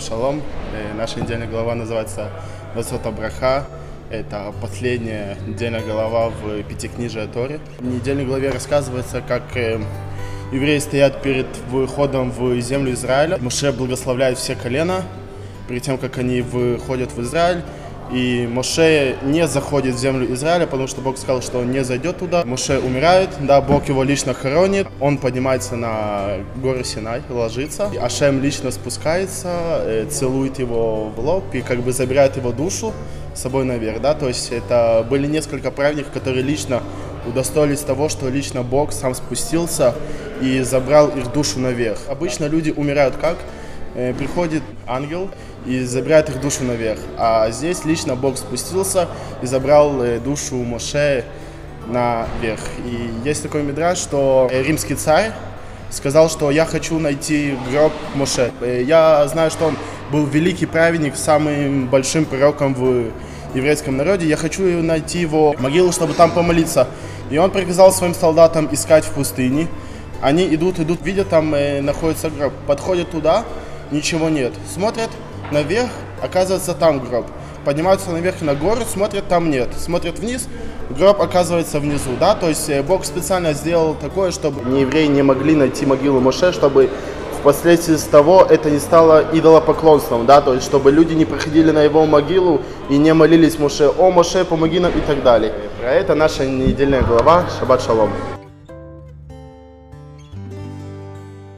Шалом. Э, Наша недельная глава называется Высота Браха. Это последняя недельная глава в Пятикнижии Торе. В недельной главе рассказывается, как э, евреи стоят перед выходом в землю Израиля. Моше благословляет все колена перед тем, как они выходят в Израиль. И Моше не заходит в землю Израиля, потому что Бог сказал, что он не зайдет туда. Моше умирает, да, Бог его лично хоронит. Он поднимается на гору Синай, ложится. Ашем лично спускается, э, целует его в лоб и как бы забирает его душу с собой наверх, да. То есть это были несколько праведников, которые лично удостоились того, что лично Бог сам спустился и забрал их душу наверх. Обычно люди умирают как? Э, приходит ангел и забирает их душу наверх. А здесь лично Бог спустился и забрал э, душу Моше наверх. И есть такой мидраж, что э, римский царь сказал, что я хочу найти гроб Моше. Я знаю, что он был великий праведник, самым большим пророком в еврейском народе. Я хочу найти его могилу, чтобы там помолиться. И он приказал своим солдатам искать в пустыне. Они идут, идут, видят, там э, находится гроб. Подходят туда, ничего нет. Смотрят наверх, оказывается там гроб. Поднимаются наверх на гору, смотрят, там нет. Смотрят вниз, гроб оказывается внизу, да, то есть э, Бог специально сделал такое, чтобы не евреи не могли найти могилу Моше, чтобы впоследствии с того это не стало идолопоклонством, да, то есть чтобы люди не приходили на его могилу и не молились Моше, о Моше, помоги нам и так далее. Про это наша недельная глава, Шаббат Шалом.